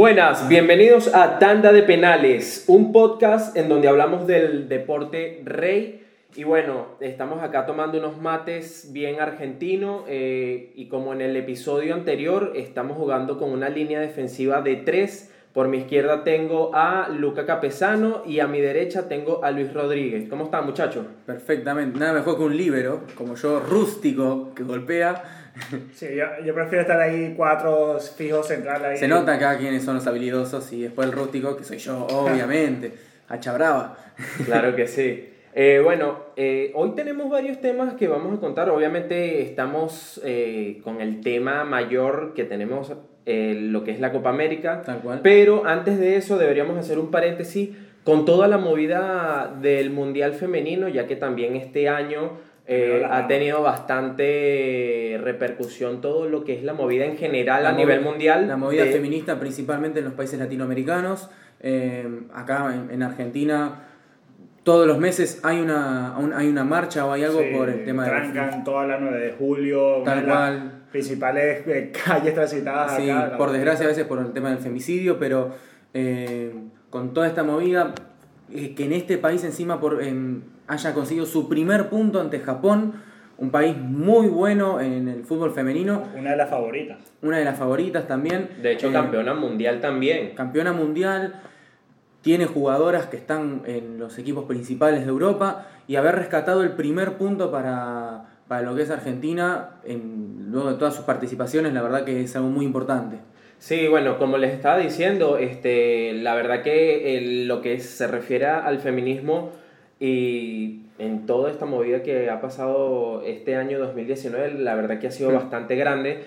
Buenas, bienvenidos a Tanda de Penales, un podcast en donde hablamos del deporte rey. Y bueno, estamos acá tomando unos mates bien argentinos eh, y como en el episodio anterior estamos jugando con una línea defensiva de tres. Por mi izquierda tengo a Luca Capesano y a mi derecha tengo a Luis Rodríguez. ¿Cómo están muchachos? Perfectamente, nada mejor que un líbero, como yo, rústico, que golpea. Sí, yo, yo prefiero estar ahí cuatro fijos central ahí. Se nota acá quiénes son los habilidosos y después el rústico, que soy yo, obviamente. Hacha brava. Claro que sí. Eh, bueno, eh, hoy tenemos varios temas que vamos a contar. Obviamente estamos eh, con el tema mayor que tenemos, eh, lo que es la Copa América. Tal cual. Pero antes de eso deberíamos hacer un paréntesis con toda la movida del Mundial Femenino, ya que también este año eh, ha tenido bastante repercusión todo lo que es la movida en general a nivel mundial. La movida de- feminista principalmente en los países latinoamericanos. Eh, acá en, en Argentina, todos los meses hay una, un- hay una marcha o hay algo Sí, por el tema de... Trancan toda la 9 de julio. una Tal cual. Principales eh, calles transitadas Sí, acá. por desgracia a veces por el tema del femicidio, pero eh, con toda esta movida, eh, que en este país encima por, haya conseguido su primer punto ante Japón, un país muy bueno en el fútbol femenino, Una de las favoritas. una de las favoritas también. De hecho, Eh, campeona mundial también. campeona mundial, tiene jugadoras que están en los equipos principales de Europa y haber rescatado el primer punto para, para lo que es Argentina, en, luego de todas sus participaciones, la verdad que es algo muy importante. Sí, bueno, como les estaba diciendo, este, la verdad que el- lo que se refiere al feminismo y en toda esta movida que ha pasado este año 2019, la verdad que ha sido Mm. bastante grande.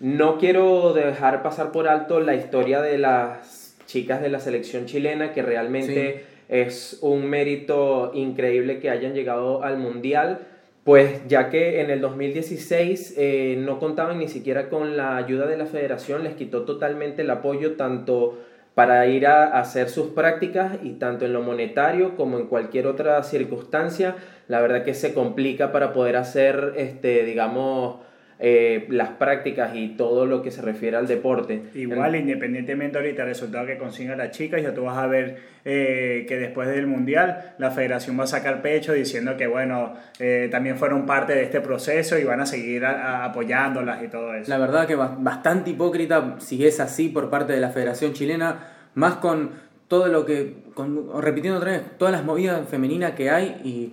No quiero dejar pasar por alto la historia de las chicas de la selección chilena, que realmente es un mérito increíble que hayan llegado al Mundial. Pues ya que en el 2016 eh, no contaban ni siquiera con la ayuda de la federación, les quitó totalmente el apoyo tanto para ir a hacer sus prácticas y tanto en lo monetario como en cualquier otra circunstancia, la verdad que se complica para poder hacer, este, digamos, eh, las prácticas y todo lo que se refiere al deporte. Igual, independientemente ahorita del resultado que consiga la chica, ya tú vas a ver eh, que después del Mundial la federación va a sacar pecho diciendo que, bueno, eh, también fueron parte de este proceso y van a seguir a- a- apoyándolas y todo eso. La verdad que ba- bastante hipócrita si es así por parte de la Federación Chilena, más con todo lo que, con- repitiendo otra vez, todas las movidas femeninas que hay y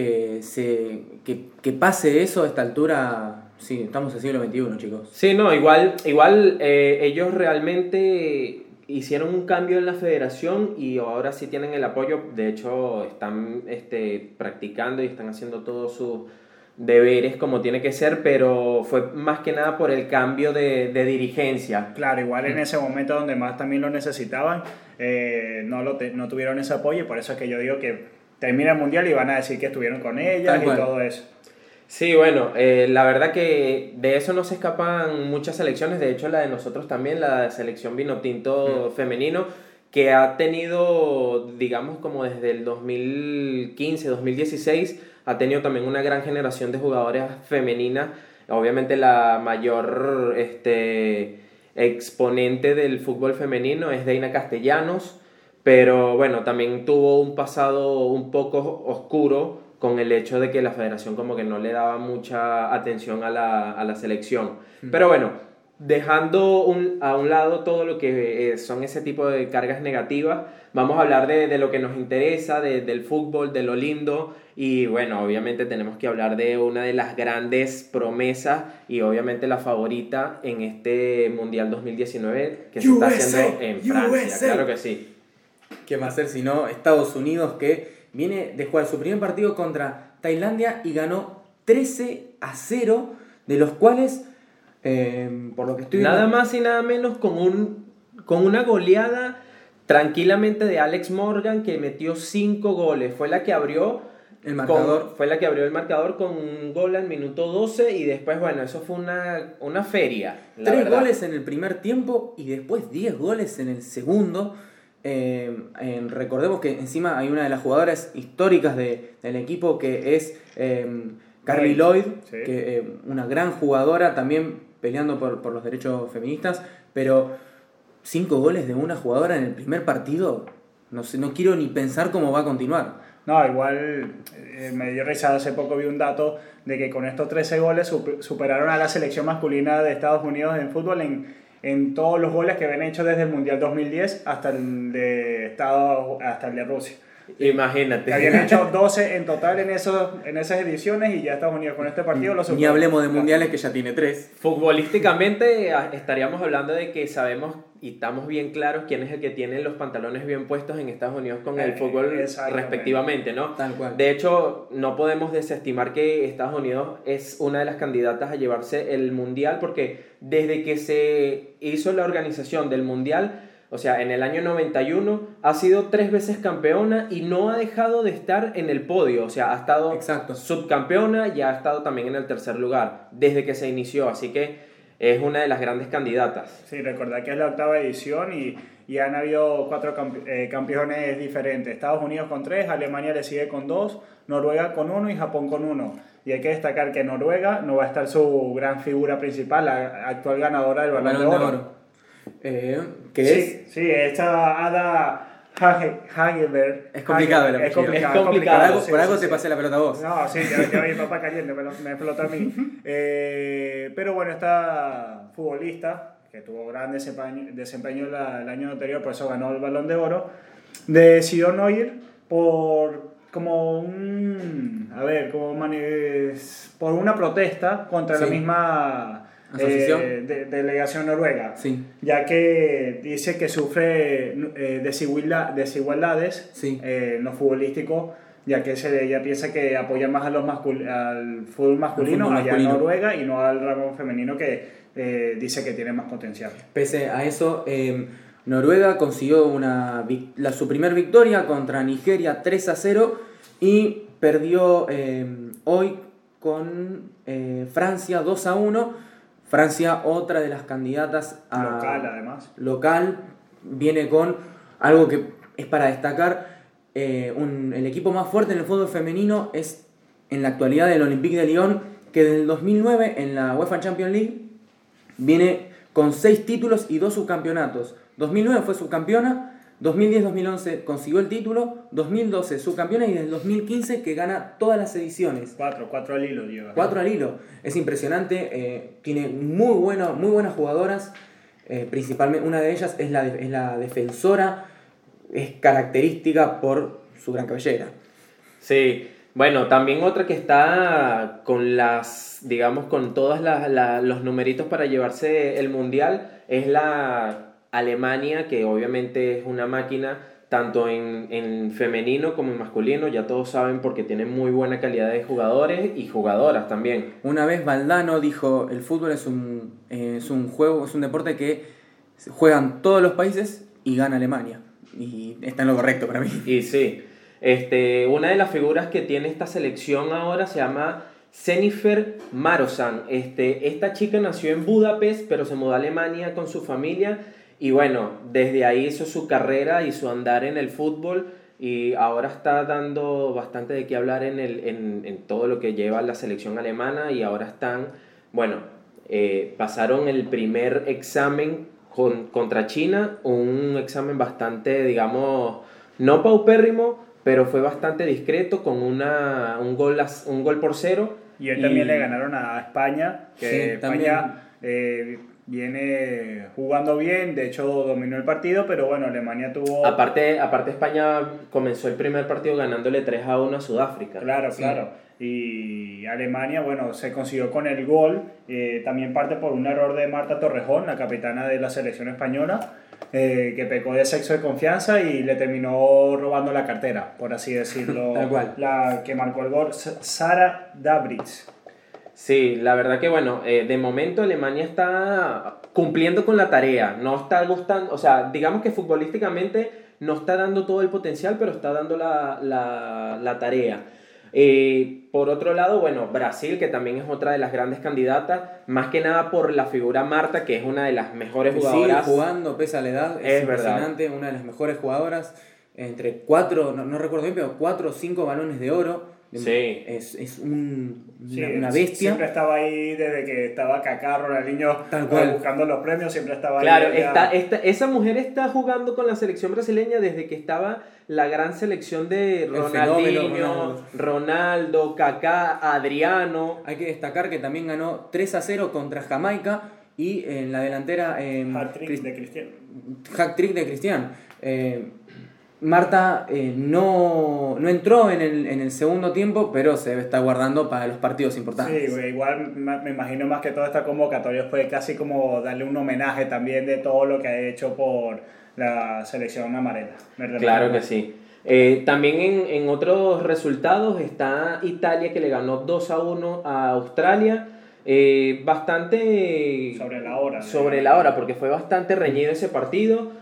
que, se, que, que pase eso a esta altura, sí, estamos en el siglo XXI, chicos. Sí, no, igual, igual eh, ellos realmente hicieron un cambio en la federación y ahora sí tienen el apoyo. De hecho, están este, practicando y están haciendo todos sus deberes como tiene que ser, pero fue más que nada por el cambio de, de dirigencia. Claro, igual en ese momento donde más también lo necesitaban, eh, no, lo te- no tuvieron ese apoyo y por eso es que yo digo que termina el Mundial y van a decir que estuvieron con ellas y todo eso. Sí, bueno, eh, la verdad que de eso no se escapan muchas selecciones, de hecho la de nosotros también, la selección vino tinto femenino, que ha tenido, digamos, como desde el 2015, 2016, ha tenido también una gran generación de jugadoras femeninas, obviamente la mayor este, exponente del fútbol femenino es Deina Castellanos, pero bueno, también tuvo un pasado un poco oscuro con el hecho de que la federación como que no le daba mucha atención a la, a la selección. Pero bueno, dejando un- a un lado todo lo que eh, son ese tipo de cargas negativas, vamos a hablar de, de lo que nos interesa, de- del fútbol, de lo lindo y bueno, obviamente tenemos que hablar de una de las grandes promesas y obviamente la favorita en este Mundial 2019 que se está haciendo en Francia, USA. claro que sí. ¿Qué va a ser si no Estados Unidos que viene de jugar su primer partido contra Tailandia y ganó 13 a 0, de los cuales, eh, por lo que estoy Nada viendo- más y nada menos con, un, con una goleada tranquilamente de Alex Morgan que metió cinco goles. Fue la que abrió El marcador. con- fue la que abrió el marcador con un gol al minuto 12 y después, bueno, eso fue una, una feria. Tres goles en el primer tiempo y después 10 goles en el segundo. Eh, eh, recordemos que encima hay una de las jugadoras históricas de- del equipo que es eh, Carly Lloyd, Sí. que, eh, una gran jugadora también peleando por, por los derechos feministas, pero cinco goles de una jugadora en el primer partido, no sé, no quiero ni pensar cómo va a continuar. No, igual eh, me dio risa, hace poco vi un dato de que con estos 13 goles superaron a la selección masculina de Estados Unidos en fútbol en, en todos los goles que habían hecho desde el Mundial 2010 hasta el de, Estados, hasta el de Rusia. Imagínate. Habían hecho 12 en total en, esos, en esas ediciones y ya Estados Unidos con este partido lo Ni hablemos de mundiales que ya tiene tres. Futbolísticamente estaríamos hablando de que sabemos y estamos bien claros quién es el que tiene los pantalones bien puestos en Estados Unidos con el eh, fútbol respectivamente, ¿no? Tal cual. De hecho, no podemos desestimar que Estados Unidos es una de las candidatas a llevarse el mundial porque desde que se hizo la organización del mundial o sea, en el año 91 ha sido tres veces campeona y no ha dejado de estar en el podio. O sea, ha estado Exacto. subcampeona y ha estado también en el tercer lugar desde que se inició. Así que es una de las grandes candidatas. Sí, recordad que es la octava edición y, y han habido cuatro eh, campeones diferentes. Estados Unidos con tres, Alemania le sigue con dos, Noruega con uno y Japón con uno. Y hay que destacar que Noruega no va a estar su gran figura principal, la actual ganadora del Balón, de Oro. Eh, sí, es? Sí, esta Ada Hageberg. Es complicado, es complicado. Es complicado. Por algo, te pasé la pelota a vos. No, sí, ya, mi papá cayendo, me, me explotó a mí. Eh, pero bueno, esta futbolista, que tuvo gran desempeño, desempeño el año anterior, por eso ganó el balón de oro, decidió no ir por como un. A ver, como por una protesta contra la misma eh, de, delegación noruega, sí. ya que dice que sufre eh, desigualdades sí. eh, no futbolístico, ya que se, ella piensa que apoya más a los al fútbol masculino, allá en Noruega y no al ramo femenino que eh, dice que tiene más potencial. Pese a eso, em, Noruega consiguió una, la, su primer victoria contra Nigeria 3 a 0 y perdió em, hoy con Francia 2 a 1 Francia, otra de las candidatas a... Local, además. Local, viene con algo que es para destacar. Eh, el equipo más fuerte en el fútbol femenino es en la actualidad el Olympique de Lyon, que desde el 2009 en la UEFA Champions League viene con seis títulos y dos subcampeonatos. 2009 fue subcampeona, 2010-2011 consiguió el título, 2012 subcampeona y desde el 2015 que gana todas las ediciones. Cuatro, cuatro al hilo lleva. Cuatro al hilo. Es impresionante, eh, tiene muy, bueno, muy buenas jugadoras, eh, principalmente una de ellas es la, es la defensora, es característica por su gran cabellera. Sí, bueno, también otra que está con las, digamos, con todos los numeritos para llevarse el mundial es la Alemania, que obviamente es una máquina tanto en, femenino como en masculino, ya todos saben porque tiene muy buena calidad de jugadores y jugadoras también. Una vez Valdano dijo, el fútbol es un, es un juego, es un deporte que juegan todos los países y gana Alemania. Y está en lo correcto para mí. Y sí, este, una de las figuras que tiene esta selección ahora se llama Jennifer Marosan. Este, esta chica nació en Budapest, pero se mudó a Alemania con su familia y bueno, desde ahí hizo su carrera y su andar en el fútbol y ahora está dando bastante de qué hablar en, el, en, en todo lo que lleva la selección alemana y ahora están, bueno, eh, pasaron el primer examen con, contra China, un examen bastante, digamos, no paupérrimo, pero fue bastante discreto con una, un, gol, un gol por cero. Y él también le ganaron a España, que España eh, viene jugando bien, de hecho dominó el partido, pero bueno, Alemania tuvo... Aparte, aparte España comenzó el primer partido ganándole 3 a 1 a Sudáfrica. Claro, claro. Y Alemania, bueno, se consiguió con el gol, eh, también parte por un error de Marta Torrejón, la capitana de la selección española, eh, que pecó de sexo de confianza y le terminó robando la cartera, por así decirlo. La que marcó el gol, Sara Dabritz. Sí, la verdad que bueno, eh, de momento Alemania está cumpliendo con la tarea, no está gustando, o sea, digamos que futbolísticamente no está dando todo el potencial, pero está dando la, tarea. Eh, por otro lado, bueno, Brasil, que también es otra de las grandes candidatas, más que nada por la figura Marta, que es una de las mejores jugadoras. Sigue jugando, pesa la edad, es, impresionante, una de las mejores jugadoras. entre cuatro, no, no recuerdo bien, pero cuatro o cinco balones de oro. Sí. Es, es un- Sí, una, bestia. Siempre estaba ahí desde que estaba Kaká, Ronaldinho Tal eh, cual. buscando los premios, siempre estaba Claro, ahí. esta, esa mujer está jugando con la selección brasileña desde que estaba la gran selección de Ronaldinho, Ronaldo. Ronaldo, Kaká, Adriano. Hay que destacar que también ganó 3 a 0 contra Jamaica y en la delantera eh, Hat-trick Cris- de Cristiano. hack trick de Cristian. Eh, Marta eh, no, no entró en el, en el segundo tiempo, pero se está guardando para los partidos importantes. Sí, güey, igual me imagino más que toda esta convocatoria fue casi como darle un homenaje también de todo lo que ha hecho por la selección amarela. Claro que sí. Eh, también en, en otros resultados está Italia que le ganó 2 a 1 a Australia. Eh, bastante Sobre la hora. sobre la hora, porque fue bastante reñido ese partido.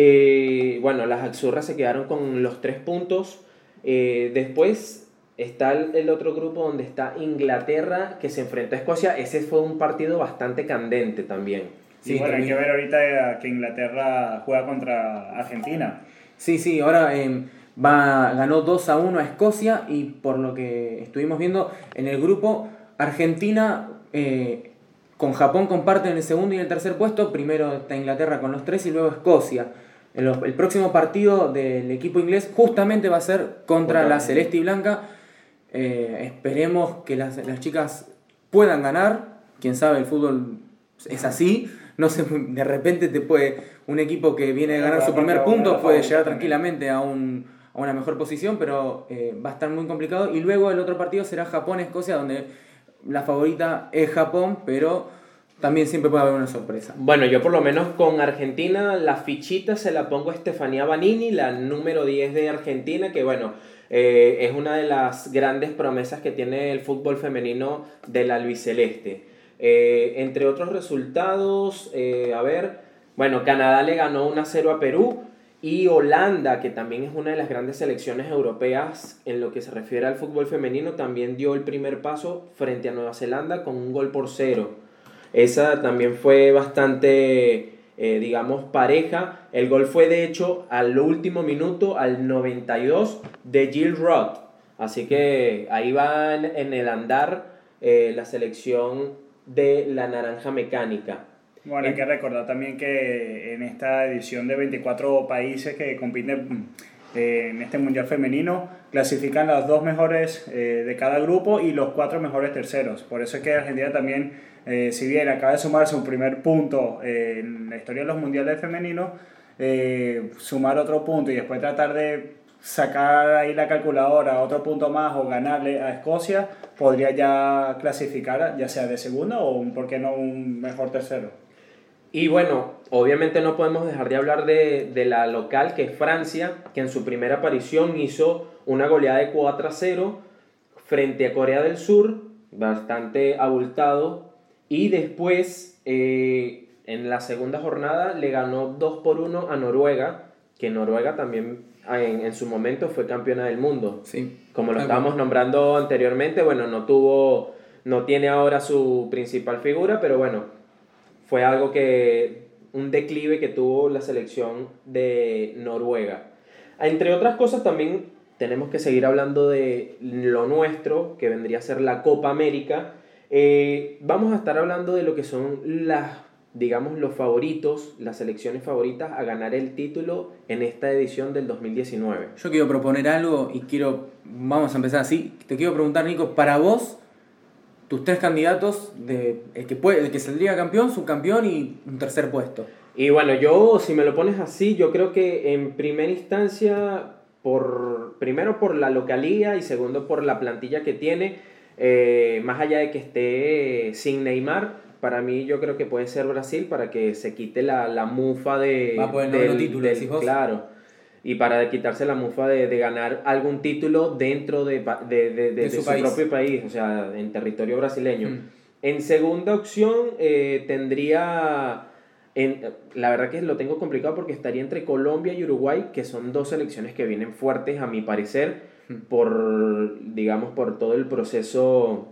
Eh, bueno, las Azurras se quedaron con los tres puntos. Eh, después está el, el otro grupo donde está Inglaterra que se enfrenta a Escocia. Ese fue un partido bastante candente también. Sí, bueno, hay que ver ahorita que Inglaterra juega contra Argentina. Sí, sí, ahora eh, va, ganó 2 a 1 a Escocia y por lo que estuvimos viendo en el grupo, Argentina eh, con Japón comparten el segundo y el tercer puesto. Primero está Inglaterra con los tres y luego Escocia. El, el próximo partido del equipo inglés justamente va a ser contra la. Celeste y Blanca. Eh, esperemos que las, las chicas puedan ganar. Quién sabe, el fútbol es así. No sé, de repente te puede un equipo que viene a ganar su primer punto puede llegar tranquilamente a, un, a una mejor posición, pero eh, va a estar muy complicado. Y luego el otro partido será Japón-Escocia, donde la favorita es Japón, pero también siempre puede haber una sorpresa. Bueno, yo por lo menos con Argentina la fichita se la pongo a Estefanía Banini, la número 10 de Argentina, que bueno, eh, es una de las grandes promesas que tiene el fútbol femenino del albiceleste. Eh, entre otros resultados, eh, a ver, bueno, Canadá le ganó 1 a 0 a Perú y Holanda, que también es una de las grandes selecciones europeas en lo que se refiere al fútbol femenino, también dio el primer paso frente a Nueva Zelanda con un gol por cero. Esa también fue bastante, eh, digamos, pareja. El gol fue de hecho al último minuto, al 92, de Jill Roth. Así que ahí va en, el andar eh, la selección de la naranja mecánica. Bueno, hay que recordar también que en esta edición de 24 países que compiten eh, en este Mundial Femenino, clasifican las dos mejores eh, de cada grupo y los cuatro mejores terceros. Por eso es que Argentina también, eh, si bien acaba de sumarse un primer punto en la historia de los Mundiales Femeninos, sumar otro punto y después tratar de sacar ahí la calculadora otro punto más o ganarle a Escocia, podría ya clasificar ya sea de segunda o, un- ¿por qué no, un mejor tercero? Y bueno, obviamente no podemos dejar de hablar de, de la local, que es Francia, que en su primera aparición hizo una goleada de 4 a 0 frente a Corea del Sur, bastante abultado, y después eh, en la segunda jornada le ganó 2 por 1 a Noruega, que Noruega también ah, en, en su momento fue campeona del mundo. Sí. Como lo estábamos nombrando anteriormente, bueno, no tuvo, no tiene ahora su principal figura, pero bueno, fue algo que, un declive que tuvo la selección de Noruega. Entre otras cosas también tenemos que seguir hablando de lo nuestro, que vendría a ser la Copa América. Eh, vamos a estar hablando de lo que son las, digamos, los favoritos, las selecciones favoritas a ganar el título en esta edición del 2019. Yo quiero proponer algo y quiero, vamos a empezar así. Te quiero preguntar, Nico, para vos, tus tres candidatos, de, el, que puede, el que saldría campeón, subcampeón y un tercer puesto. Y bueno, yo, si me lo pones así, yo creo que en primera instancia, por, primero por la localía y segundo por la plantilla que tiene, eh, más allá de que esté sin Neymar, para mí yo creo que puede ser Brasil para que se quite la, la mufa de... Va por el noveno título, decís vos. Claro. Y para quitarse la mufa de, de ganar algún título dentro de, de, de- su su, país. propio país, o sea, en territorio brasileño. Mm. En segunda opción eh, tendría, en, la verdad que lo tengo complicado porque estaría entre Colombia y Uruguay, que son dos selecciones que vienen fuertes a mi parecer, Mm. por, digamos, por todo el proceso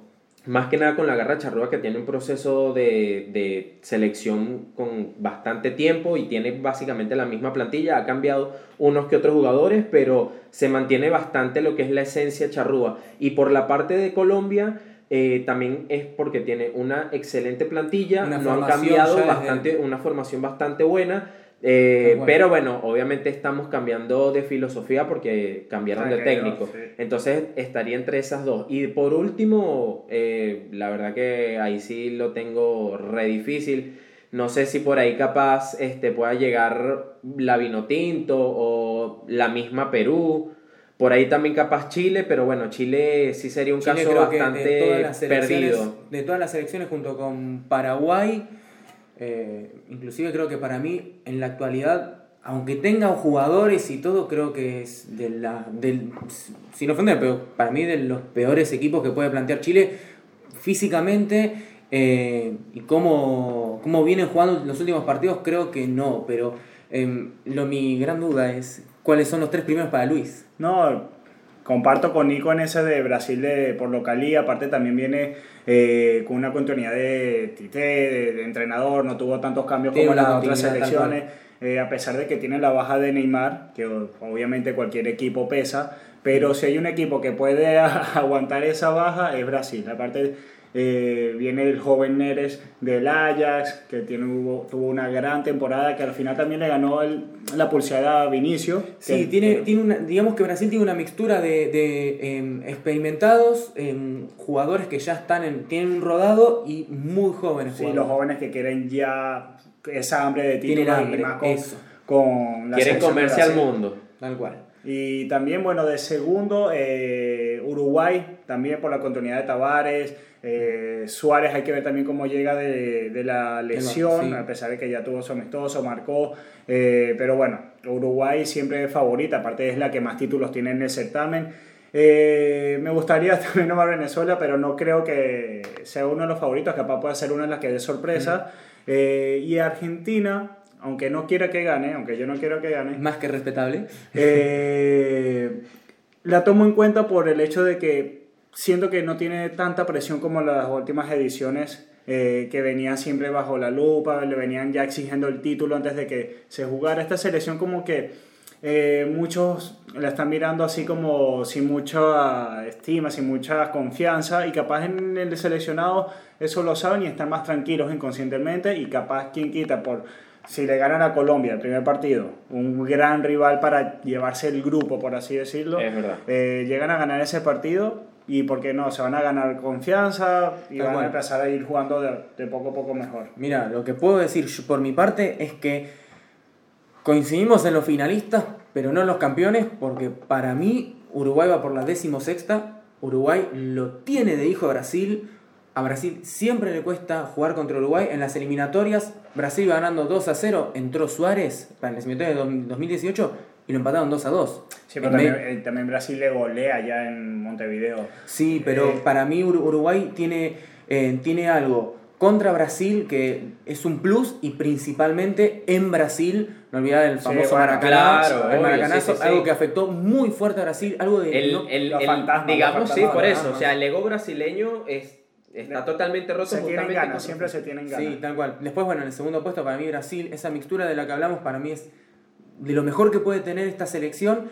más que nada con la Garra Charrúa que tiene un proceso de, de, selección con bastante tiempo y tiene básicamente la misma plantilla, ha cambiado unos que otros jugadores, pero se mantiene bastante lo que es la esencia charrúa. Y por la parte de Colombia, eh, también es porque tiene una excelente plantilla, no han cambiado bastante, una formación bastante buena eh, pero bueno, obviamente estamos cambiando de filosofía porque cambiaron de técnico. Entonces estaría entre esas dos. Y por último, eh, la verdad que ahí sí lo tengo re difícil. No sé si por ahí capaz este, pueda llegar la Vinotinto o la misma Perú. Por ahí también capaz Chile, pero bueno, Chile sí sería un caso bastante perdido. De todas las selecciones junto con Paraguay eh, inclusive creo que para mí, en la actualidad, aunque tenga jugadores y todo, creo que es de la, del, sin ofender, pero para mí de los peores equipos que puede plantear Chile físicamente eh, y cómo, cómo, vienen jugando los últimos partidos, creo que no, pero em, lo, mi gran duda es cuáles son los tres primeros para Luis. No, comparto con Nico en ese de Brasil de, por localía, aparte también viene eh, con una continuidad de Tite, de, entrenador, no tuvo tantos cambios como las otras selecciones, eh, a pesar de que tiene la baja de Neymar, que obviamente cualquier equipo pesa, pero si hay un equipo que puede aguantar esa baja es Brasil, aparte eh, viene el joven Neres del Ajax, que tiene, tuvo una gran temporada, que al final también le ganó el, la pulseada a Vinicio. Sí, tiene, tiene una, digamos que Brasil tiene una mixtura de, de em, experimentados, em, jugadores que ya están en, tienen un rodado y muy jóvenes. Sí, los jóvenes que quieren ya esa hambre de título hambre, y más con, eso. con la Quieren comerse al mundo. Tal cual. Y también, bueno, de segundo, eh, Uruguay, también por la continuidad de Tavares. Eh, Suárez hay que ver también cómo llega de, de la lesión, a pesar de que ya tuvo su amistoso, marcó. Eh, pero bueno, Uruguay siempre es favorita, aparte es la que más títulos tiene en el certamen. Eh, me gustaría también nomar Venezuela, pero no creo que sea uno de los favoritos, capaz puede ser una de las que dé sorpresa. y Argentina, aunque no quiera que gane, aunque yo no quiero que gane. Más que respetable. la tomo en cuenta por el hecho de que siento que no tiene tanta presión como las últimas ediciones eh, que venían siempre bajo la lupa, le venían ya exigiendo el título antes de que se jugara. Esta selección como que eh, muchos la están mirando así como sin mucha estima, sin mucha confianza y capaz en el seleccionado eso lo saben y están más tranquilos inconscientemente y capaz quien quita por si le ganan a Colombia el primer partido, un gran rival para llevarse el grupo, por así decirlo, eh, llegan a ganar ese partido y por qué no, se van a ganar confianza y van a empezar a ir jugando de, poco a poco mejor. Mira, lo que puedo decir por mi parte es que coincidimos en los finalistas, pero no en los campeones, porque para mí Uruguay va por la sexta Uruguay lo tiene de hijo a Brasil. A Brasil siempre le cuesta jugar contra Uruguay. En las eliminatorias, Brasil va ganando 2 a 0. Entró Suárez para el de 2018 y lo empataron 2 a 2. Sí, pero también, eh, también, Brasil le golea ya en Montevideo. Sí, pero eh, para mí Uruguay tiene, eh, tiene algo contra Brasil que es un plus y principalmente en Brasil, no olvidar el famoso Maracanazo, el Maracanazo, algo que afectó muy fuerte a Brasil, algo de... El, el, digamos, sí, por eso, o sea, el ego brasileño es está totalmente roto. Se tienen ganas, siempre se tienen ganas. Sí, tal cual. Después, bueno, en el segundo puesto para mí Brasil, esa mixtura de la que hablamos para mí es de lo mejor que puede tener esta selección.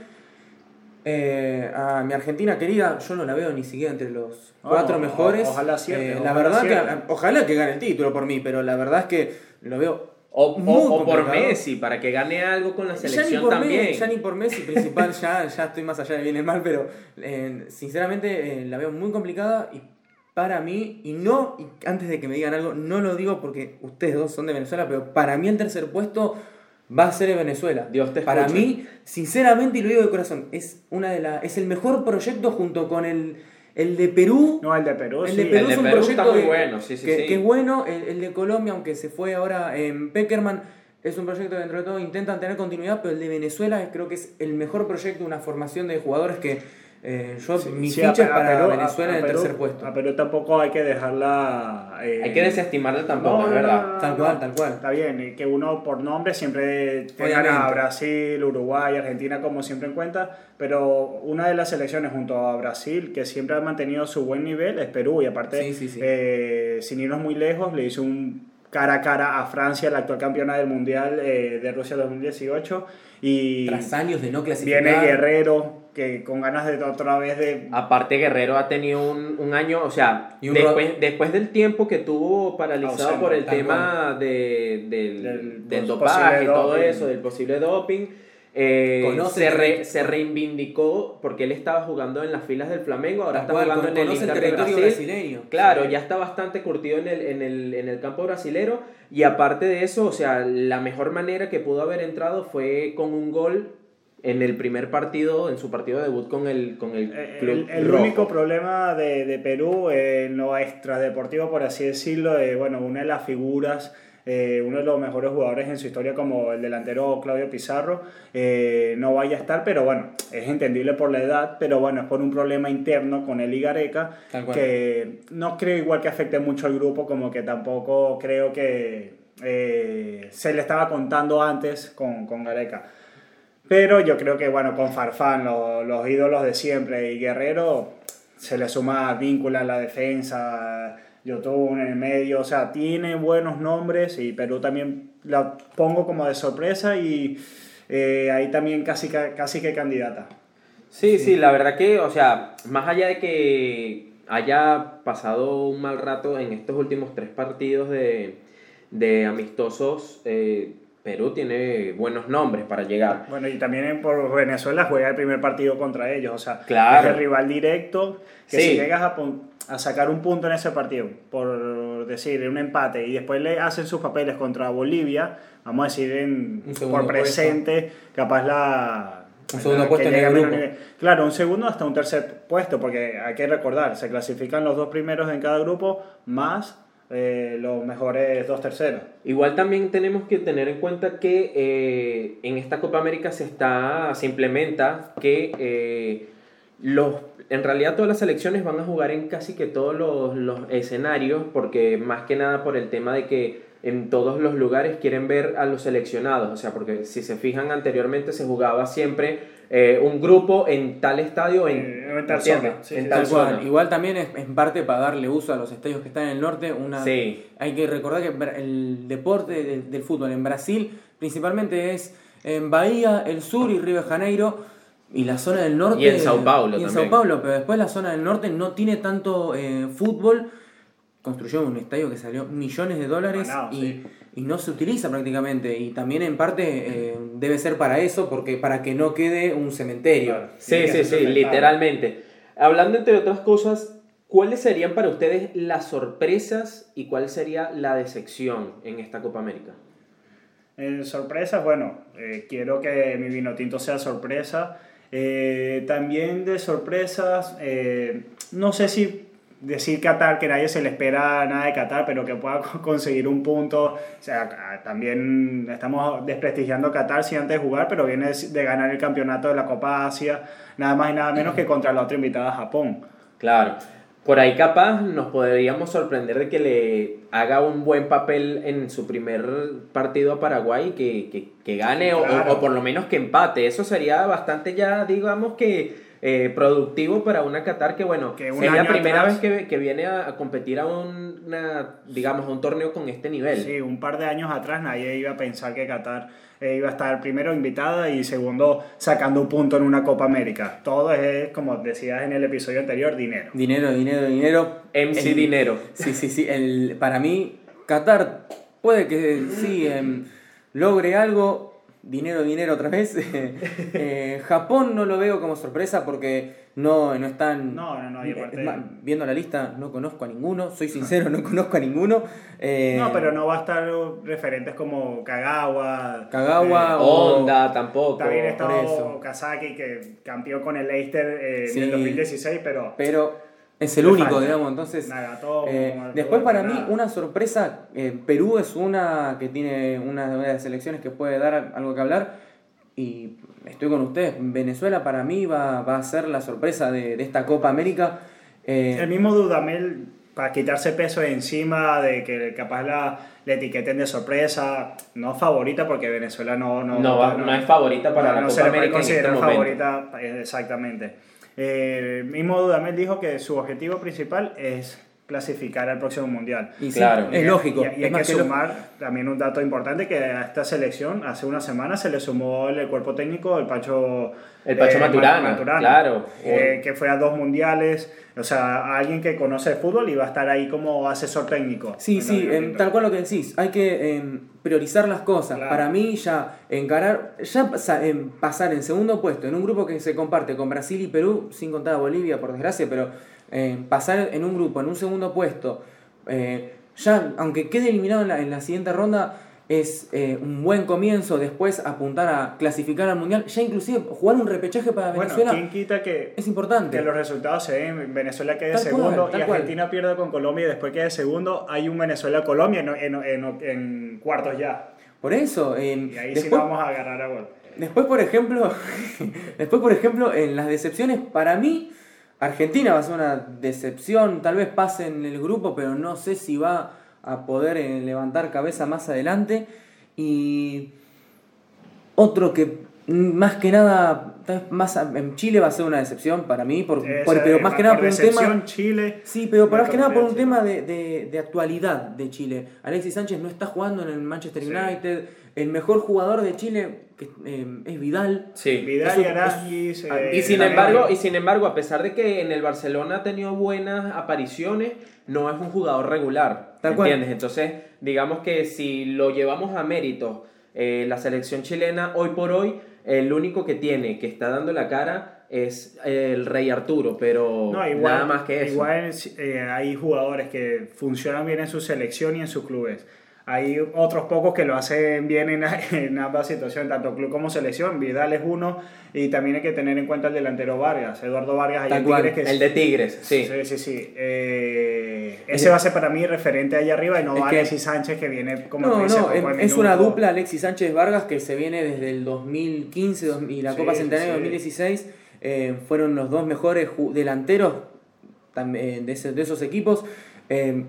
Eh, a mi Argentina querida, yo no la veo ni siquiera entre los cuatro mejores. Ojalá eh, la verdad que ojalá que gane el título por mí, pero la verdad es que lo veo o, por Messi, para que gane algo con la selección ya ni por también. ya ni por Messi, principal, ya, ya estoy más allá de bien y mal, pero eh, sinceramente la veo muy complicada y para mí, y no, y antes de que me digan algo, no lo digo porque ustedes dos son de Venezuela, pero para mí el tercer puesto va a ser en Venezuela. Dios te Para mí, sinceramente, y lo digo de corazón, es, una de la, es el mejor proyecto junto con el, el de Perú. No, el de Perú, el de Perú es un proyecto muy bueno, sí, sí, que, que, bueno. El, de Colombia, aunque se fue ahora en Peckerman, es un proyecto que dentro de todo intentan tener continuidad, pero el de Venezuela creo que es el mejor proyecto, una formación de jugadores que Eh, yo, Sí, mis sí, a fichas Pe- a para Perú- a- Venezuela a en el Perú- tercer puesto. A Perú tampoco hay que dejarla. eh, Hay que desestimarla tampoco, no, es verdad. no, Tal cual, tal cual. Está bien, y que uno por nombre siempre tenga a Brasil, Uruguay, Argentina como siempre en cuenta, pero una de las selecciones junto a Brasil que siempre ha mantenido su buen nivel es Perú y aparte, Sí, sí, sí. eh, sin irnos muy lejos, le hizo un cara a cara a Francia, la actual campeona del Mundial eh, de Rusia 2018 y Tras años de no clasificar. viene Guerrero que con ganas de otra vez de Aparte, Guerrero ha tenido un, un año, o sea, Y un después, después del tiempo que tuvo paralizado Ausente, por el tema de, del, Del del dopaje y todo doping. eso, del posible doping, eh, se, re- se reivindicó porque él estaba jugando en las filas del Flamengo, ahora está cual, jugando en el Inter de territorio Brasil. brasileño. Claro, Sí. ya está bastante curtido en el, en, el, en el campo brasilero y aparte de eso, o sea, la mejor manera que pudo haber entrado fue con un gol en el primer partido, en su partido de debut con el, con el Eh, club El, el rojo. único problema de, de Perú eh, en lo extradeportivo, por así decirlo, de bueno, una de las figuras, eh, uno de los mejores jugadores en su historia como el delantero Claudio Pizarro, eh, no vaya a estar, pero bueno, es entendible por la edad, pero bueno, es por un problema interno con y Gareca, que no creo igual que afecte mucho al grupo, como que tampoco creo que eh, se le estaba contando antes con, con Gareca. Pero yo creo que, bueno, con Farfán, lo- los ídolos de siempre y Guerrero, se le suma Víncula en la defensa, Yotun en el medio, o sea, tiene buenos nombres y Perú también la pongo como de sorpresa y eh, ahí también casi, ca- casi que candidata. Sí, sí, la verdad que, o sea, más allá de que haya pasado un mal rato en estos últimos tres partidos de, de amistosos, eh, Perú tiene buenos nombres para llegar. Bueno, y también por Venezuela juega el primer partido contra ellos, o sea, Claro. es el rival directo, que Sí. si llegas a, a sacar un punto en ese partido, por decir, un empate, y después le hacen sus papeles contra Bolivia, vamos a decir en, por presente, capaz la... Un segundo puesto en el grupo. nivel. Claro, un segundo hasta un tercer puesto, porque hay que recordar, se clasifican los dos primeros en cada grupo, más eh, los mejores dos terceros. Igual también tenemos que tener en cuenta que eh, en esta Copa América se está, se implementa que eh, los, en realidad todas las selecciones van a jugar en casi que todos los, los escenarios, porque más que nada por el tema de que en todos los lugares quieren ver a los seleccionados, o sea, porque si se fijan anteriormente se jugaba siempre eh, un grupo en tal estadio en, Eh, en tal zona, sí, en sí, tal zona. Igual también es en parte para darle uso a los estadios que están en el norte. Una, Sí. Hay que recordar que el deporte del, del fútbol en Brasil principalmente es en Bahía, el sur y Río de Janeiro. Y la zona del norte. Y en Sao Paulo y en también. Sao Paulo, pero después la zona del norte no tiene tanto eh, fútbol. Construyó un estadio que salió millones de dólares y, sí. y no se utiliza prácticamente. Y también en parte eh, debe ser para eso, porque para que no quede un cementerio. Claro. Sí, sí, sí, literalmente. Hablando entre otras cosas, ¿cuáles serían para ustedes las sorpresas y cuál sería la decepción en esta Copa América? En sorpresas, bueno, eh, quiero que mi vino tinto sea sorpresa. Eh, también de sorpresas, eh, no sé si decir Qatar, que nadie se le espera nada de Qatar, pero que pueda conseguir un punto. O sea, ah, también estamos desprestigiando Qatar si antes de jugar, pero viene de ganar el campeonato de la Copa Asia, nada más y nada menos que contra la otra invitada, Japón. Claro. Por ahí capaz nos podríamos sorprender de que le haga un buen papel en su primer partido a Paraguay, que, que, que gane o- Claro. o, o por lo menos que empate. Eso sería bastante ya, digamos que eh, productivo para una Qatar que, bueno, Que un es la primera atrás- vez que, que viene a, a competir a una, digamos, a un torneo con este nivel. Sí, un par de años atrás nadie iba a pensar que Qatar eh, iba a estar primero invitada y segundo sacando un punto en una Copa América. Todo es, como decías en el episodio anterior, dinero. Dinero, dinero, dinero. MC El- Dinero. Sí, sí, sí. El, para mí, Qatar puede que sí em, logre algo. Dinero, dinero otra vez. Eh, Japón no lo veo como sorpresa porque no, no están. No, no, no, y Es aparte- más, viendo la lista, no conozco a ninguno. Soy sincero, no conozco a ninguno. Eh, No, pero no va a estar referentes como Kagawa. Kagawa eh, o- Honda tampoco. también está. Kazaki, que campeón con el Leicester eh, Sí. en el 2016, pero Pero es el único, falta. digamos. Entonces, Nagatomo, Eh, Arturo después para mí Bernal. una sorpresa, eh, Perú es una que tiene una de las selecciones que puede dar algo que hablar. y estoy con usted, Venezuela para mí va, va a ser la sorpresa de, de esta Copa América. Eh, el mismo Dudamel, para quitarse peso de encima, de que capaz la, le etiqueten de sorpresa, no favorita porque Venezuela no... No, no, no, es favorita para la Copa América. No se le puede este favorita, exactamente. Eh, el mismo Dudamel dijo que su objetivo principal es clasificar al próximo mundial. Y claro, es lógico. Y, hay que, sumar también un dato importante que a esta selección hace una semana se le sumó el, cuerpo técnico el Pacho el Pacho eh, Maturana, claro, eh, que fue a dos mundiales, o sea, a alguien que conoce el fútbol y va a estar ahí como asesor técnico. Sí, sí, tal cual lo que decís, hay que em, priorizar las cosas. Para mí ya encarar, ya en pasar en segundo puesto en un grupo que se comparte con Brasil y Perú, sin contar a Bolivia por desgracia, pero eh, pasar en un grupo, en un segundo puesto, eh, ya aunque quede eliminado en la, siguiente ronda, es eh, un buen comienzo después apuntar a clasificar al mundial, ya inclusive jugar un repechaje para Venezuela. ¿quién quita que es importante? Que los resultados se den, Venezuela quede segundo y Argentina pierda con Colombia y después quede segundo, hay un Venezuela-Colombia en, en, en, cuartos ya. Por eso, y ahí sí vamos a agarrar a gol. Después, por ejemplo, después, por ejemplo, en las decepciones, para mí, Argentina va a ser una decepción, tal vez pase en el grupo, pero no sé si va a poder eh, levantar cabeza más adelante. Y otro que más que nada, más en Chile va a ser una decepción para mí, por, pero más que nada por un tema. Chile. Sí, pero más que nada por un tema de, de, de, actualidad de Chile. Alexis Sánchez no está jugando en el Manchester United. El mejor jugador de Chile que, eh, es Vidal. Sí, Vidal y Aranguis. Y, sin embargo, y sin embargo, a pesar de que en el Barcelona ha tenido buenas apariciones, no es un jugador regular. ¿Entiendes? Entonces, digamos que si lo llevamos a mérito, eh, la selección chilena hoy por hoy, el único que tiene, que está dando la cara, es el Rey Arturo, pero nada más que eso. Igual eh, hay jugadores que funcionan bien en su selección y en sus clubes. Hay otros pocos que lo hacen bien en, en, ambas situaciones, tanto club como selección. Vidal es uno y también hay que tener en cuenta el delantero Vargas, Eduardo Vargas. Hay Tigres que el de Tigres, sí. Sí, sí, sí. Eh, ese va a ser para mí referente allá arriba y no Alexis Sánchez que viene como No, no, es, una dupla Alexis Sánchez Vargas que se viene desde el 2015 y la Copa Centenario 2016. Eh, fueron los dos mejores delanteros de, de esos equipos. Eh,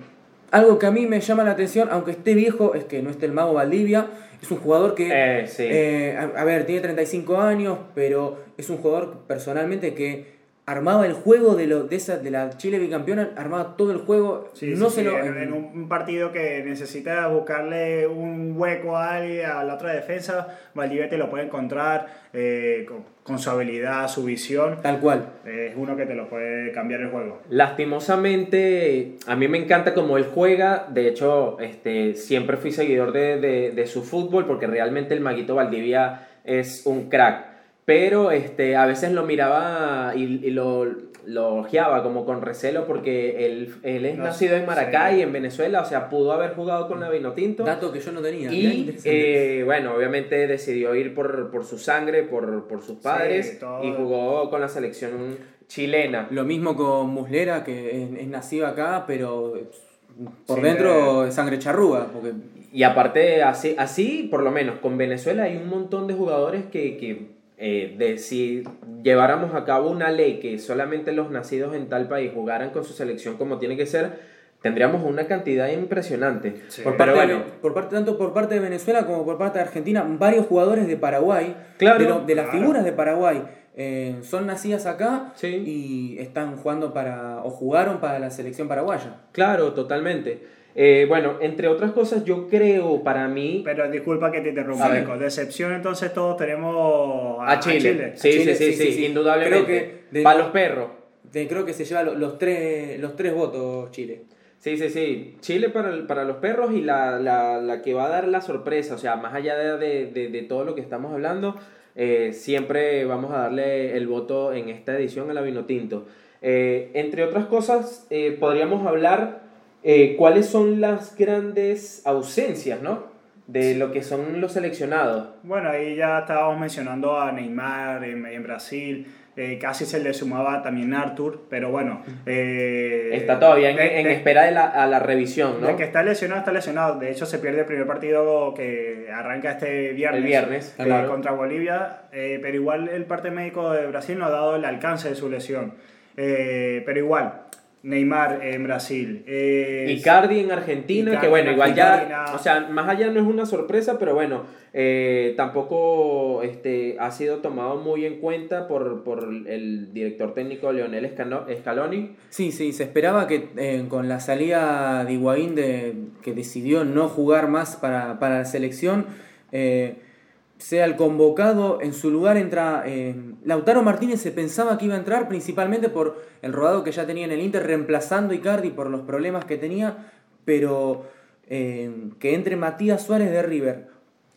algo que a mí me llama la atención, aunque esté viejo, es que no esté el mago Valdivia. Es un jugador que, eh, eh, a, ver, tiene 35 años, pero es un jugador personalmente que armaba el juego de, lo, de, esa, de la Chile bicampeona, armaba todo el juego. no se lo, en, un partido que necesita buscarle un hueco a alguien, a la otra defensa, Valdivia te lo puede encontrar eh, con, su habilidad, su visión. Tal cual. Es uno que te lo puede cambiar el juego. Lastimosamente, a mí me encanta cómo él juega. De hecho, este, siempre fui seguidor de, de, de su fútbol porque realmente el Maguito Valdivia es un crack pero este, a veces lo miraba y, y lo, lo ojeaba como con recelo porque él, él es nacido en Maracay, en Venezuela, o sea, pudo haber jugado con la Vinotinto. Dato que yo no tenía. Y eh, bueno, obviamente decidió ir por, por su sangre, por, por sus padres y jugó con la selección chilena. Lo mismo con Muslera, que es, es nacido acá, pero por dentro es sangre charrúa. Porque... Y aparte, así, así, por lo menos, con Venezuela hay un montón de jugadores que, que eh, de si lleváramos a cabo una ley que solamente los nacidos en tal país jugaran con su selección como tiene que ser, tendríamos una cantidad impresionante. Por, parte bueno, por parte, tanto por parte de Venezuela como por parte de Argentina, varios jugadores de Paraguay, claro, de, las figuras de Paraguay, eh, son nacidas acá y están jugando para, o jugaron para la selección paraguaya. Claro, totalmente. Eh, bueno, entre otras cosas, yo creo para mí. Pero disculpa que te interrumpa, Decepción, entonces todos tenemos a, Chile. Sí, sí, sí, sí, indudablemente. para los perros. creo que se lleva los, tres, los tres votos Chile. Sí, sí, sí. Chile para, para los perros y la, la, la, que va a dar la sorpresa, o sea, más allá de, de, de todo lo que estamos hablando, eh, siempre vamos a darle el voto en esta edición a la Vinotinto. Eh, entre otras cosas, podríamos hablar eh, cuáles son las grandes ausencias, ¿no? de lo que son los seleccionados. Bueno, ahí ya estábamos mencionando a Neymar en, en Brasil. Eh, casi se le sumaba también Arthur, pero bueno. Eh, está todavía en, en espera de la, a la revisión, ¿no? De que está lesionado, está lesionado. De hecho, se pierde el primer partido que arranca este viernes. El viernes, eh, claro. Contra Bolivia. pero igual el parte médico de Brasil no ha dado el alcance de su lesión. pero igual, Neymar en Brasil. Eh, Icardi en Argentina, Icardi que bueno, igual ya, o sea, más allá no es una sorpresa, pero bueno, eh, tampoco este, ha sido tomado muy en cuenta por, por el director técnico Leonel Scaloni. Sí, sí, se esperaba que eh, con la salida de Higuaín, de, que decidió no jugar más para, para la selección, eh, sea el convocado, en su lugar entra eh, Lautaro Martínez, se pensaba que iba a entrar principalmente por el rodado que ya tenía en el Inter, reemplazando a Icardi por los problemas que tenía, pero eh, que entre Matías Suárez de River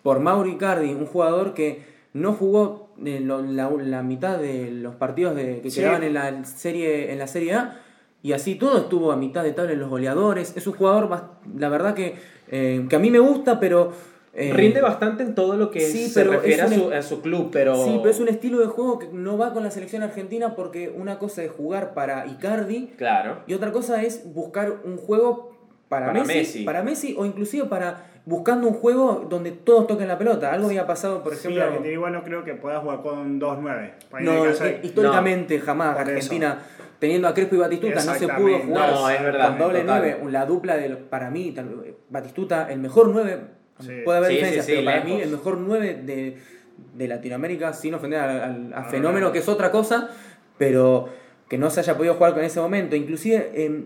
por Mauro Icardi, un jugador que no jugó en la, la, mitad de los partidos de, que sí. quedaban en la, serie, en la Serie A, y así todo estuvo a mitad de tabla en los goleadores, es un jugador, más, la verdad que, eh, que a mí me gusta, pero eh, Rinde bastante en todo lo que sí, se refiere a su, a su, club, pero... Sí, pero es un estilo de juego que no va con la selección argentina porque una cosa es jugar para Icardi claro. y otra cosa es buscar un juego para, para Messi, Messi, para Messi o inclusive para buscando un juego donde todos toquen la pelota. Algo había pasado, por ejemplo... Sí, Argentina igual no creo que pueda jugar con 2-9. No, históricamente no. jamás por Argentina... Eso teniendo a Crespo y Batistuta no se pudo jugar no, es verdad, con doble 9. La dupla de para mí, Batistuta, el mejor 9 Sí. Puede haber sí, diferencias, sí, pero para lejos. mí el mejor 9 de, de Latinoamérica, sin ofender a, a, a Fenómeno, que es otra cosa, pero que no se haya podido jugar con ese momento. Inclusive eh,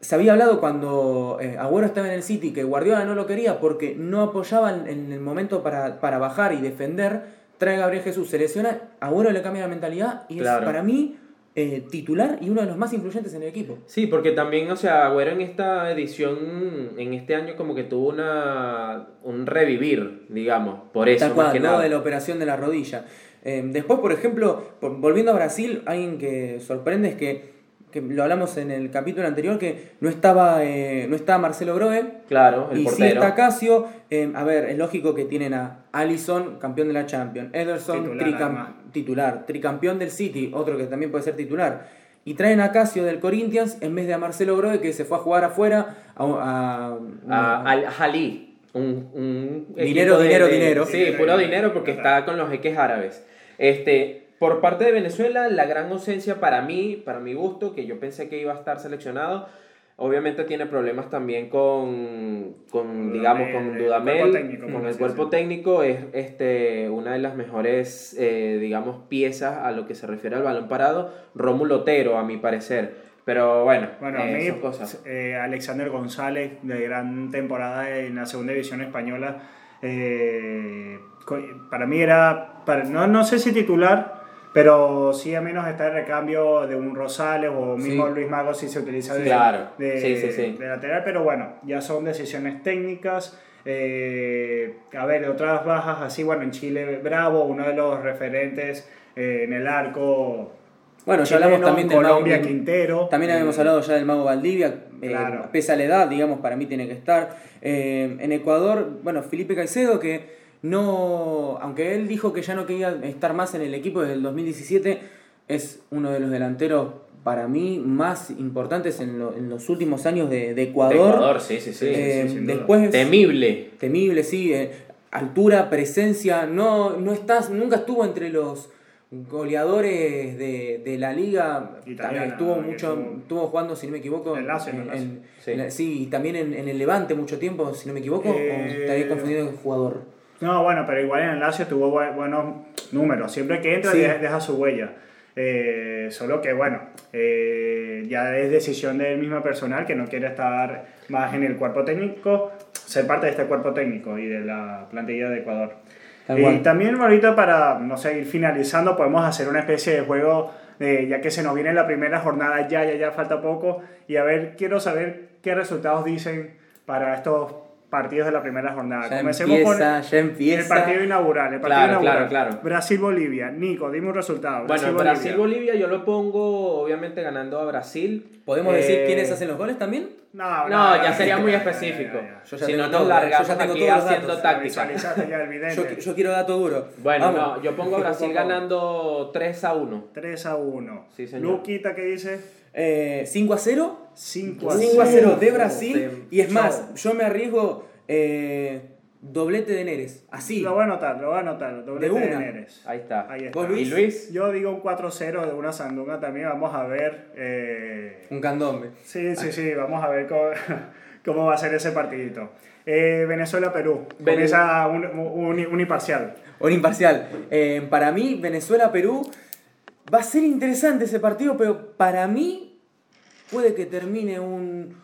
se había hablado cuando eh, Agüero estaba en el City que Guardiola no lo quería porque no apoyaba en el momento para, para bajar y defender. Trae a Gabriel Jesús, se lesiona, Agüero le cambia la mentalidad y Claro. es para mí eh, titular y uno de los más influyentes en el equipo. Sí, porque también, o sea, Agüero en esta edición, en este año como que tuvo una un revivir, digamos, por eso, Tal más que nada. de la operación de la rodilla. Eh, después, por ejemplo, volviendo a Brasil, alguien que sorprende es que, que lo hablamos en el capítulo anterior, que no estaba, eh, no estaba Marcelo Grohe, Claro, el y sí portero. está Casio. Eh, a ver, es lógico que tienen a Allison, campeón de la Champions, Ederson, Titular, tricam- además. titular, tricampeón del City, otro que también puede ser titular. Y traen a Casio del Corinthians en vez de a Marcelo Grohe, que se fue a jugar afuera a, a- a, al Jalí. Un, un Dinero, dinero, dinero. Sí, Dinero, puro dinero, dinero porque está con los jeques árabes. Este, por parte de Venezuela, la gran ausencia para mí, para mi gusto, que yo pensé que iba a estar seleccionado, obviamente tiene problemas también con, con digamos, con el Dudamel, cuerpo técnico, con el cuerpo técnico, es este, una de las mejores, eh, digamos, piezas a lo que se refiere al balón parado, Rómulo Otero, a mi parecer. Pero bueno, Bueno, a eh, mí, son cosas. eh, Alexander González, de gran temporada en la segunda división española, eh, para mí era, para, no, no sé si titular, pero sí a menos está el recambio de un Rosales o mismo Sí. Luis Mago si se utiliza de, Claro. de, Sí, sí, sí. de lateral, pero bueno, ya son decisiones técnicas. Eh, a ver, otras bajas así, bueno, en Chile Bravo, uno de los referentes eh, en el arco. Bueno, ya hablamos también del Colombia Mago- Quintero. También habíamos Eh, hablado ya del Mago Valdivia, eh, Claro. pese a la edad, digamos, para mí tiene que estar. Eh, en Ecuador, bueno, Felipe Caicedo, que no, aunque él dijo que ya no quería estar más en el equipo desde el 2017, es uno de los delanteros para mí más importantes en, lo- en los últimos años de, de Ecuador. De Ecuador, sí, sí, sí. Eh, sí, después Temible. temible, sí. eh, altura, presencia, no, no estás, nunca estuvo entre los goleadores de, de la liga. Italiana, También estuvo mucho, estuvo- estuvo jugando, si no me equivoco, En Lazio, en en- Lazio. en- Sí. la- sí, y también en, en el Levante mucho tiempo, si no me equivoco, Eh, o estaría confundido el jugador. No, bueno, pero igual en el Lazio tuvo bu- buenos números. Siempre que entra Sí. deja, deja su huella. Eh, solo que, bueno, eh, ya es decisión del mismo personal que no quiere estar más en el cuerpo técnico, ser parte de este cuerpo técnico y de la plantilla de Ecuador. Tal y cual. también ahorita para, no sé, ir finalizando, podemos hacer una especie de juego, eh, ya que se nos viene la primera jornada, ya, ya, ya falta poco. Y a ver, quiero saber qué resultados dicen para estos partidos de la primera jornada. Ya Comencemos empieza, con ya empieza. el partido inaugural. El partido Claro, inaugural. claro, claro. Brasil-Bolivia. Nico, dime un resultado. Bueno, Brasil-Bolivia yo lo pongo obviamente ganando a Brasil. ¿Podemos Eh, decir quiénes hacen los goles también? No, No, ya sería muy específico. Ya si no todo, nos largamos yo ya tengo aquí haciendo táctica. Yo, yo quiero dato duro. Bueno, Vamos. no, yo pongo a Brasil ganando 3 a 1. 3 a 1. Sí, señor. Luquita, ¿qué dice? Eh, 5 a 0. 5 a 5 a 0 de Brasil. Y es más, yo me arriesgo eh, doblete de Neres. Así. Lo voy a anotar, lo voy a anotar. Doblete De de una. Neres. Ahí está. Ahí está. ¿Vos, Luis? ¿Y Luis? Yo digo un 4-0 de una sandunga también. Vamos a ver. eh, Un candombe. Sí, sí, sí. Vamos a ver cómo, cómo va a ser ese partidito. Eh, Venezuela-Perú. Vene- Comienza un, un, un imparcial. Un imparcial. Eh, para mí, Venezuela-Perú va a ser interesante ese partido, pero para mí puede que termine un.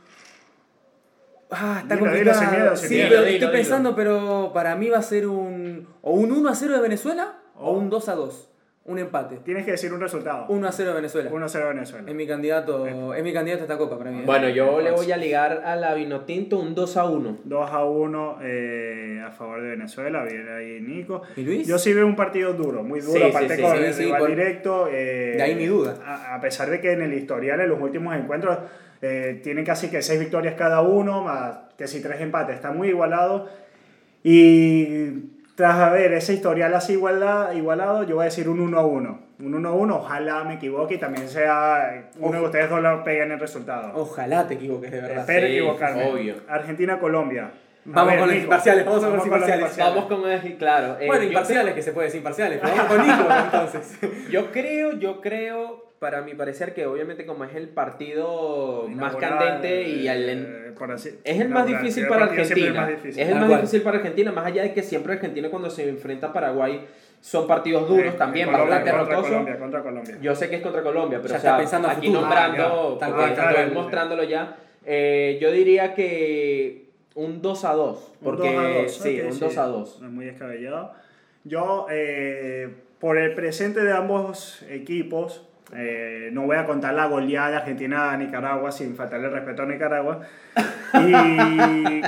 Ah, está Dilo, complicado. miedo, sí, miedo. pero Dilo, estoy pensando, pero para mí va a ser un. O un 1 a 0 de Venezuela o Oh. un 2 a 2. Un empate. Tienes que decir un resultado. 1 a 0 de Venezuela. 1-0 Venezuela. Es mi candidato, es mi candidato a esta copa para mí. ¿eh? Bueno, yo le voy a ligar a la Vinotinto un 2 a 1. 2 a 1 eh, a favor de Venezuela, bien ahí Nico. ¿Y Luis? Yo sí veo un partido duro, muy duro, Sí, aparte sí, sí, con sí, el sí, rival por- directo. eh, De ahí mi duda. A, a pesar de que en el historial, en los últimos encuentros, eh, tienen casi que 6 victorias cada uno, más que si 3 empates, está muy igualado. Y tras haber ese historial así igualado, igualado yo voy a decir un 1 a 1. Un 1 a 1, ojalá me equivoque y también sea uno de ustedes dos lo peguen el resultado. Ojalá te equivoques de verdad. Espero Sí, equivocarme. obvio. Argentina-Colombia. Vamos con los Nico. imparciales, vamos con los los imparciales. Vamos con el, claro. eh, Bueno, imparciales, que se puede decir imparciales. Vamos con Nico entonces. Yo creo, yo creo, para mi parecer, que obviamente como es el partido más candente y el, eh, por así- es el más difícil sí, para Argentina. Es más difícil. Es el más difícil para Argentina, más allá de que siempre Argentina cuando se enfrenta a Paraguay son partidos duros Eh, también, bastante contra rotosos. Colombia, contra Colombia. Yo sé que es contra Colombia, pero Ya o sea, está pensando aquí futuro. nombrando, Ah, porque mostrándolo ya, eh, yo diría que un 2 a 2, Un porque 2 a 2, sí, un sí. 2 a 2. No es muy descabellado. Yo, eh, por el presente de ambos equipos, eh, no voy a contar la goleada de Argentina a Nicaragua sin faltarle respeto a Nicaragua. Y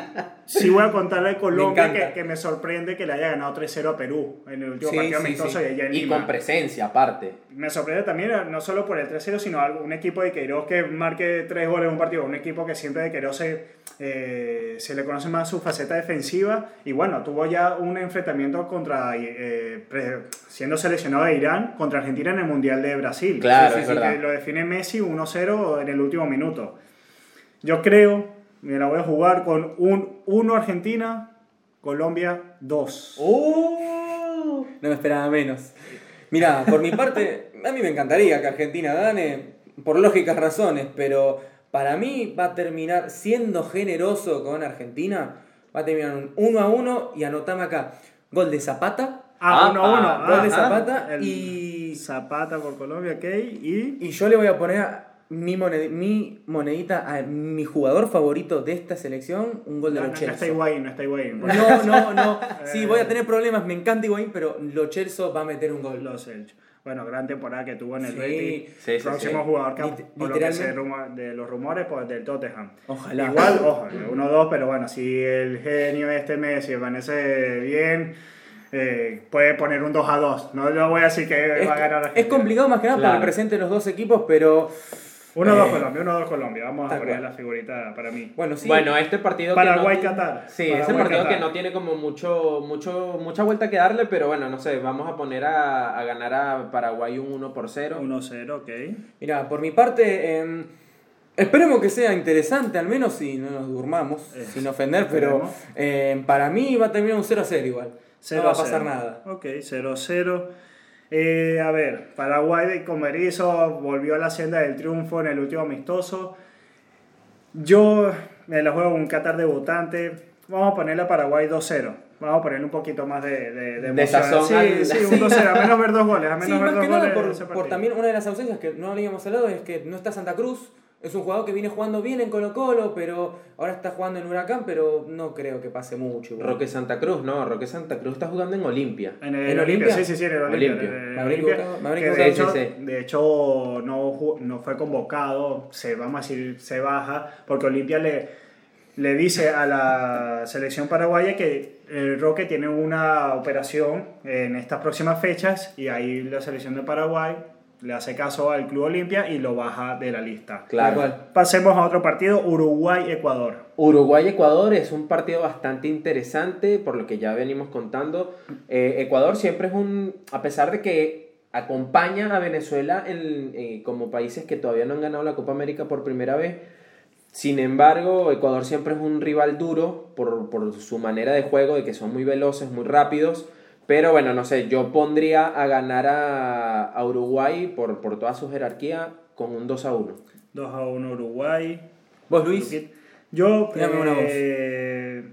sí voy a contar la de Colombia, encanta. que, que me sorprende que le haya ganado 3-0 a Perú en el último Sí, partido sí, amistoso sí. y allá en Y Lima. con presencia, aparte. Me sorprende también, no solo por el 3-0, sino un equipo de Queiroz que marque tres goles en un partido. Un equipo que siempre de Queiroz se, eh, se le conoce más su faceta defensiva. Y bueno, tuvo ya un enfrentamiento contra, eh, siendo seleccionado de Irán contra Argentina en el Mundial de Brasil. Claro, es verdad. que Lo define Messi 1-0 en el último minuto. Yo creo, me la voy a jugar con un 1 Argentina, Colombia 2. ¡Uh! No me esperaba menos. Mira, por mi parte, a mí me encantaría que Argentina gane, por lógicas razones, pero para mí va a terminar siendo generoso con Argentina. Va a terminar un 1 a 1 y anotame acá. Gol de Zapata. Ah, Ah, 1 1. ah, gol de. Zapata y, Zapata por Colombia, ok. Y y yo le voy a poner a mi, moned- mi monedita a mi jugador favorito de esta selección, un gol de no, Lo no, no está Celso. Higuaín, no está Higuaín. No, no, no. Sí, Eh. voy a tener problemas. Me encanta Higuaín, pero Lo Celso va a meter un gol. Los Elche. Bueno, gran temporada que tuvo en el Sí. Betis. Sí, sí, Próximo sí. jugador que, Lit- por lo que se literalmente. rumo- de los rumores, pues del Tottenham. Ojalá. Igual, ojo, 1-2, pero bueno, si el genio este Messi amanece bien, eh, puede poner un 2-2. No yo voy a decir que Es, va a ganar es complicado más que nada por Claro. el presente de los dos equipos, pero 1-2 Eh, Colombia, 1-2 Colombia. Vamos a poner cual. la figurita para mí. bueno, sí. Bueno, este partido que no Paraguay-Qatar. Sí, es Paraguay, partido Qatar. que no tiene como mucho, mucho, mucha vuelta que darle, pero bueno, no sé, vamos a poner a, a ganar a Paraguay un 1 por 0. 1-0, ok. Mira, por mi parte, em, esperemos que sea interesante, al menos si no nos durmamos, Eh, sin ofender, pero em, para mí va a terminar un 0 a 0 igual. no va a 0-0. pasar nada. Ok, 0-0. Eh, a ver, Paraguay de Comerizo volvió a la senda del triunfo en el último amistoso. Yo me la juego un Qatar debutante. Vamos a ponerle a Paraguay 2-0. Vamos a ponerle un poquito más de, de, de De emoción. sazón Sí, al- sí, un 2-0. A menos ver dos goles. A menos Sí, ver más dos que nada goles por, por también una de las ausencias que no habíamos hablado es que no está Santa Cruz. Es un jugador que viene jugando bien en Colo Colo, pero ahora está jugando en Huracán, pero no creo que pase mucho. igual. Roque Santa Cruz, no, Roque Santa Cruz está jugando en Olimpia. En el ¿En Olimpia, Olimpia? sí, sí, sí, en el Olimpia. Olimpia. en el Olimpia, que de hecho, Sí, de hecho no, no fue convocado, se, vamos a decir, se baja, porque Olimpia le, le dice a la selección paraguaya que el Roque tiene una operación en estas próximas fechas y ahí la selección de Paraguay le hace caso al Club Olimpia y lo baja de la lista. Claro. Pasemos a otro partido, Uruguay-Ecuador. Uruguay-Ecuador es un partido bastante interesante, por lo que ya venimos contando. Eh, Ecuador siempre es un, a pesar de que acompaña a Venezuela en, eh, como países que todavía no han ganado la Copa América por primera vez, sin embargo, Ecuador siempre es un rival duro por, por su manera de juego, de que son muy veloces, muy rápidos. Pero bueno, no sé, yo pondría a ganar a, a Uruguay por, por toda su jerarquía con un 2 a 1. 2 a 1 Uruguay. ¿Vos, Luis? Yo, Tírame una voz. eh,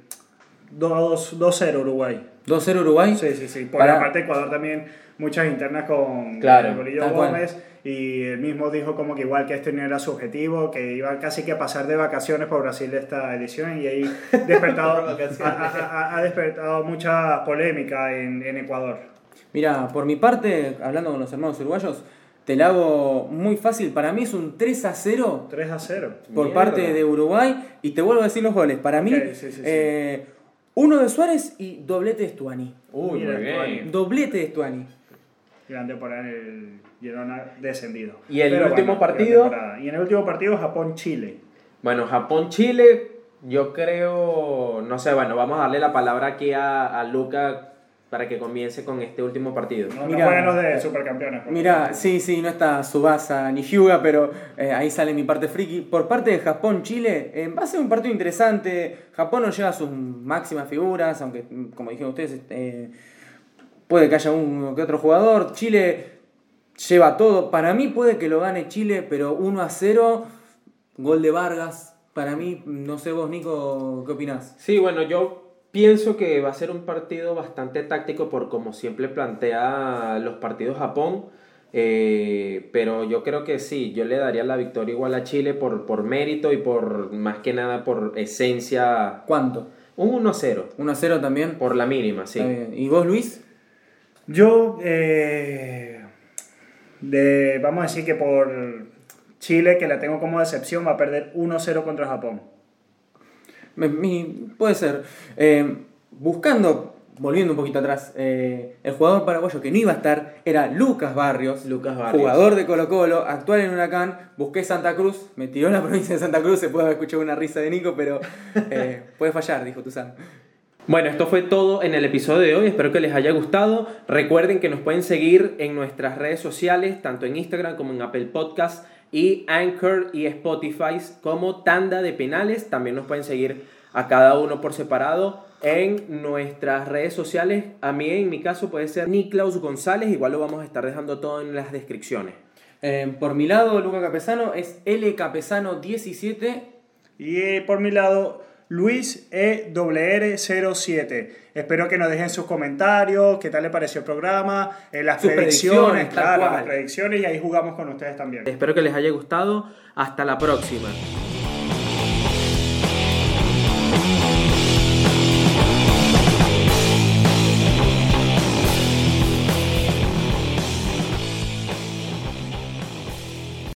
2 2-0 Uruguay. 2-0 Uruguay. Sí, sí, sí. Por Para- aparte Ecuador también muchas internas con Claro, Bolillo tal cual. Y él mismo dijo como que igual que este no era su objetivo, que iba casi que a pasar de vacaciones por Brasil esta edición y ahí despertado, ha, ha- ha- despertado mucha polémica en, en Ecuador. Mira, por mi parte, hablando con los hermanos uruguayos, te la hago muy fácil. Para mí es un 3 a 0 3 a 0. por Mierda. parte de Uruguay. Y te vuelvo a decir los goles. Para mí, Ok, sí, sí, sí. eh, uno de Suárez y doblete de Stuani. Uy, Mira, muy bien. Doblete de Stuani. Grande por ahí el Girona descendido. ¿Y el Pero último partido? temporada. Y en el último partido Japón-Chile. Bueno, Japón-Chile, yo creo, no sé, bueno, vamos a darle la palabra aquí a, a Luca para que comience con este último partido. No, Mira. no juegan los de supercampeones. por Mira, sí, sí, no está Subasa ni Hyuga, pero eh, ahí sale mi parte friki. Por parte de Japón-Chile, eh, va a ser un partido interesante. Japón no lleva sus máximas figuras, aunque, como dijeron ustedes, eh, puede que haya uno que otro jugador. Chile lleva todo. Para mí puede que lo gane Chile, pero 1 a 0, gol de Vargas. Para mí, no sé vos, Nico, ¿qué opinás? Sí, bueno, yo pienso que va a ser un partido bastante táctico por como siempre plantea los partidos Japón. eh, pero yo creo que sí, yo le daría la victoria igual a Chile por, por mérito y por más que nada por esencia. ¿Cuánto? Un 1-0, 1 a 0 también. por la mínima, sí. ¿Y vos, Luis? Yo, eh, de, vamos a decir que por Chile, que la tengo como decepción, va a perder 1-0 contra Japón. Mi- puede ser. Eh, buscando, volviendo un poquito atrás, eh, el jugador paraguayo que no iba a estar era Lucas Barrios, Lucas Barrios. jugador de Colo Colo, actual en Huracán. Busqué Santa Cruz, me tiró en la provincia de Santa Cruz, se puede haber escuchado una risa de Nico, pero eh, puede fallar, dijo Tuzán. Bueno, esto fue todo en el episodio de hoy. Espero que les haya gustado. Recuerden que nos pueden seguir en nuestras redes sociales, tanto en Instagram como en Apple Podcast y Anchor y Spotify como Tanda de Penales. También nos pueden seguir a cada uno por separado en nuestras redes sociales. A mí, en mi caso, puede ser Niklaus González. Igual lo vamos a estar dejando todo en las descripciones. Eh, por mi lado, Luca Capesano es L Capesano 17. Y eh, por mi lado, Luis E EWR07. Espero que nos dejen sus comentarios, qué tal le pareció el programa, eh, las Sus predicciones, claro, las predicciones y ahí jugamos con ustedes también. Espero que les haya gustado. Hasta la próxima.